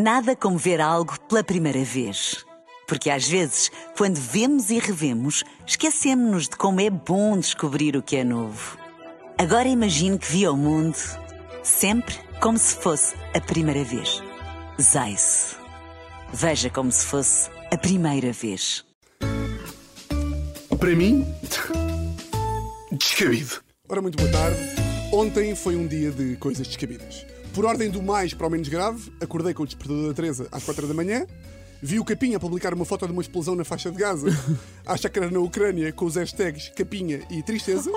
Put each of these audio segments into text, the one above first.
Nada como ver algo pela primeira vez. Porque às vezes, quando vemos e revemos, esquecemos-nos de como é bom descobrir o que é novo. Agora imagine que viu o mundo sempre como se fosse a primeira vez. Zais. Veja como se fosse a primeira vez. Para mim, descabido. Ora, muito boa tarde. Ontem foi um dia de coisas descabidas. Por ordem do mais para o menos grave, acordei com o despertador da Teresa às 4 da manhã, vi o Capinha publicar uma foto de uma explosão na faixa de Gaza, acha que era na Ucrânia, com os hashtags Capinha e Tristeza,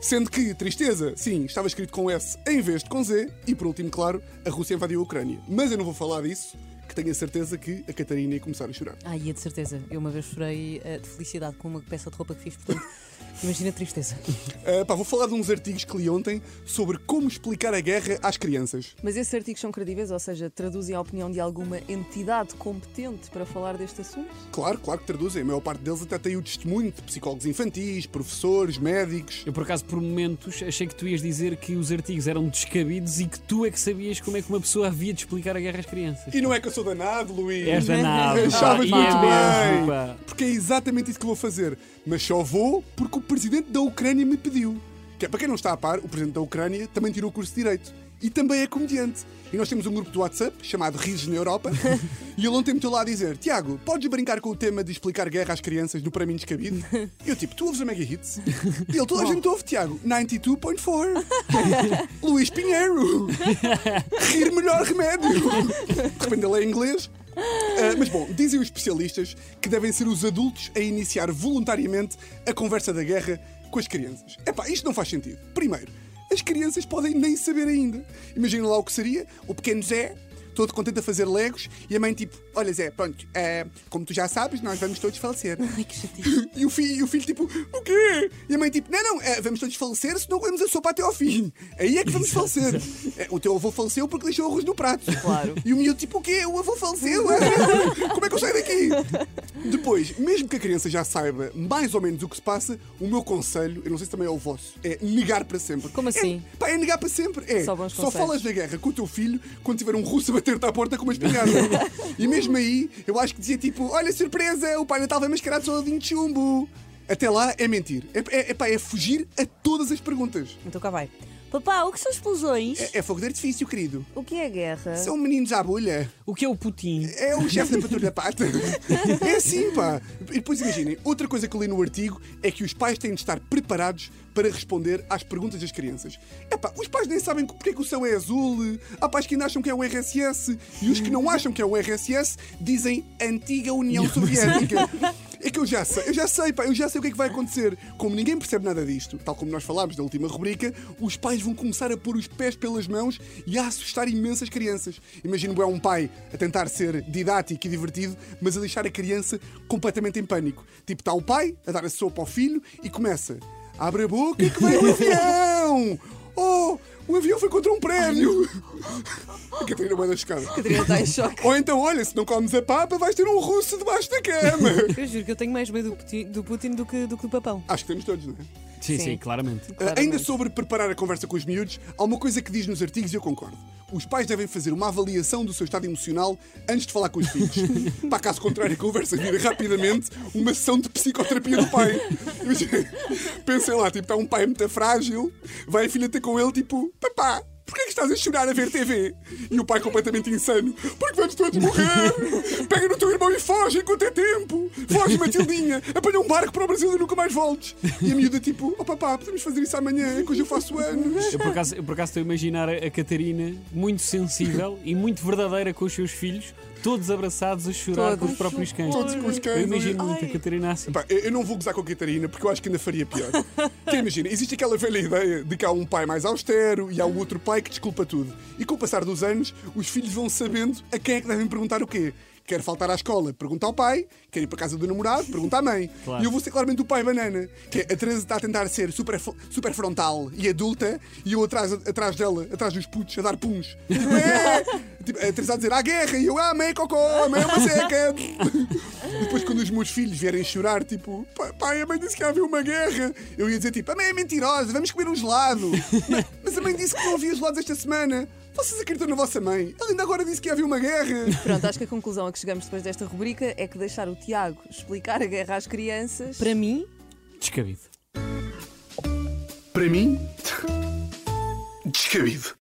sendo que Tristeza, sim, estava escrito com S em vez de com Z, e por último, claro, a Rússia invadiu a Ucrânia. Mas eu não vou falar disso, que tenho a certeza que a Catarina ia começar a chorar. Ah, ia de certeza. Eu uma vez chorei eh, de felicidade com uma peça de roupa que fiz, portanto, imagina a tristeza. Uh, pá, vou falar de uns artigos que li ontem sobre como explicar a guerra às crianças. Mas esses artigos são credíveis, ou seja, traduzem a opinião de alguma entidade competente para falar deste assunto? Claro, claro que traduzem. A maior parte deles até tem o testemunho de psicólogos infantis, professores, médicos. Eu, por acaso, por momentos, achei que tu ias dizer que os artigos eram descabidos e que tu é que sabias como é que uma pessoa havia de explicar a guerra às crianças. E não é que eu sou danado, Luís. És danado. Achavas pá, muito é bem. mesmo. Porque é exatamente isso que vou fazer. Mas só vou porque o presidente da Ucrânia me pediu. Que é, para quem não está a par, o presidente da Ucrânia também tirou o curso de Direito. E também é comediante. E nós temos um grupo do WhatsApp chamado Risos na Europa. e ele ontem meteu lá a dizer: Tiago, podes brincar com o tema de explicar guerra às crianças no Para mim Descabido? E eu tipo: Tu ouves a Mega Hits? E ele: Toda a gente ouve, Tiago. 92.4. Luís Pinheiro. Rir melhor remédio. De repente ele é inglês. Ah, mas bom, dizem os especialistas que devem ser os adultos a iniciar voluntariamente a conversa da guerra com as crianças. Epá, isto não faz sentido. Primeiro, as crianças podem nem saber ainda. Imagina lá o que seria o pequeno Zé, todo contente a fazer legos, e a mãe tipo, olha Zé, pronto, ah, como tu já sabes, nós vamos todos falecer. Ai, que chatice. E o, filho, e o filho, tipo, o quê? E a mãe, tipo, não, não, eh, vamos todos falecer se não comemos a sopa até ao fim. Aí é que vamos falecer. Eh, o teu avô faleceu porque deixou arroz no prato. Claro. E o miúdo, tipo, o quê? O avô faleceu? Como é que eu saio daqui? Depois, mesmo que a criança já saiba mais ou menos o que se passa, o meu conselho, eu não sei se também é o vosso, é negar para sempre. Como assim? É, pá, é negar para sempre. É, Só só falas da guerra com o teu filho quando tiver um russo a bater-te à porta com uma espingarda. e mesmo aí, eu acho que dizia tipo: Olha, surpresa, o Pai Natal vai mascarado soldadinho de chumbo. Até lá é mentir. É, é, é, pá, é fugir a todas as perguntas. Então cá vai. Papá, o que são explosões? É, é fogo de artifício, querido. O que é guerra? São meninos à bolha. O que é o Putin? É o chefe da patrulha pata. É assim, pá. E depois imaginem, outra coisa que eu li no artigo é que os pais têm de estar preparados para responder às perguntas das crianças. É pá, os pais nem sabem porque é que o céu é azul. Há pais que ainda acham que é o RSS. E os que não acham que é o RSS dizem Antiga União Soviética. É que eu já sei, eu já sei, pá, eu já sei o que é que vai acontecer. Como ninguém percebe nada disto, tal como nós falámos na última rubrica, os pais vão começar a pôr os pés pelas mãos e a assustar imensas crianças. Imagino é um pai a tentar ser didático e divertido, mas a deixar a criança completamente em pânico. Tipo, está o pai a dar a sopa ao filho e começa: abre a boca que vem o avião! Oh, o avião contra um prédio! A Catarina vai da escada. Catarina está em choque. Ou então, olha, se não comes a papa, vais ter um russo debaixo da cama. Eu juro que eu tenho mais medo do Putin do, Putin do, que, do que do papão. Acho que temos todos, não é? Sim, sim, Sim. claramente. Uh, Claramente. Ainda sobre preparar a conversa com os miúdos, há uma coisa que diz nos artigos e eu concordo. Os pais devem fazer uma avaliação do seu estado emocional antes de falar com os filhos. Para caso contrário, a conversa vira rapidamente uma sessão de psicoterapia do pai. Imagina, Pensem lá, tipo, está um pai muito frágil, vai a filha ter com ele, tipo, papá. Porquê que estás a chorar a ver TV? E o pai completamente insano. Porque vamos todos morrer! Pega no teu irmão e foge enquanto é tempo! Foge, Matildinha! Apanha um barco para o Brasil e nunca mais voltes! E a miúda tipo, oh papá, podemos fazer isso amanhã, que hoje eu faço anos! Eu por, acaso, eu por acaso estou a imaginar a Catarina muito sensível e muito verdadeira com os seus filhos, todos abraçados a chorar Todos. com os próprios cães. Todos com os cães. Eu imagino muito a. Catarina assim. Pá, eu não vou gozar com a Catarina porque eu acho que ainda faria pior. Que imagina, existe aquela velha ideia de que há um pai mais austero e há o outro pai que desculpa tudo. E com o passar dos anos, os filhos vão sabendo a quem é que devem perguntar o quê. Quer faltar à escola, pergunta ao pai. Quer ir para a casa do namorado, pergunta à mãe. Claro. E eu vou ser claramente o pai banana. Que é, a Teresa está a tentar ser super, super frontal e adulta e eu atrás, atrás dela, atrás dos putos, a dar puns. Tipo, Tipo, é três a dizer à guerra e eu amei cocô, amei uma seca. Depois, quando os meus filhos vierem chorar, tipo, pai, a mãe disse que havia uma guerra, eu ia dizer tipo, a mãe é mentirosa, vamos comer um gelado. mas, mas a mãe disse que não havia gelados esta semana. Vocês acreditam na vossa mãe? Ela ainda agora disse que havia uma guerra. Pronto, acho que a conclusão a que chegamos depois desta rubrica é que deixar o Tiago explicar a guerra às crianças. Para mim, descabido. Para mim, descabido.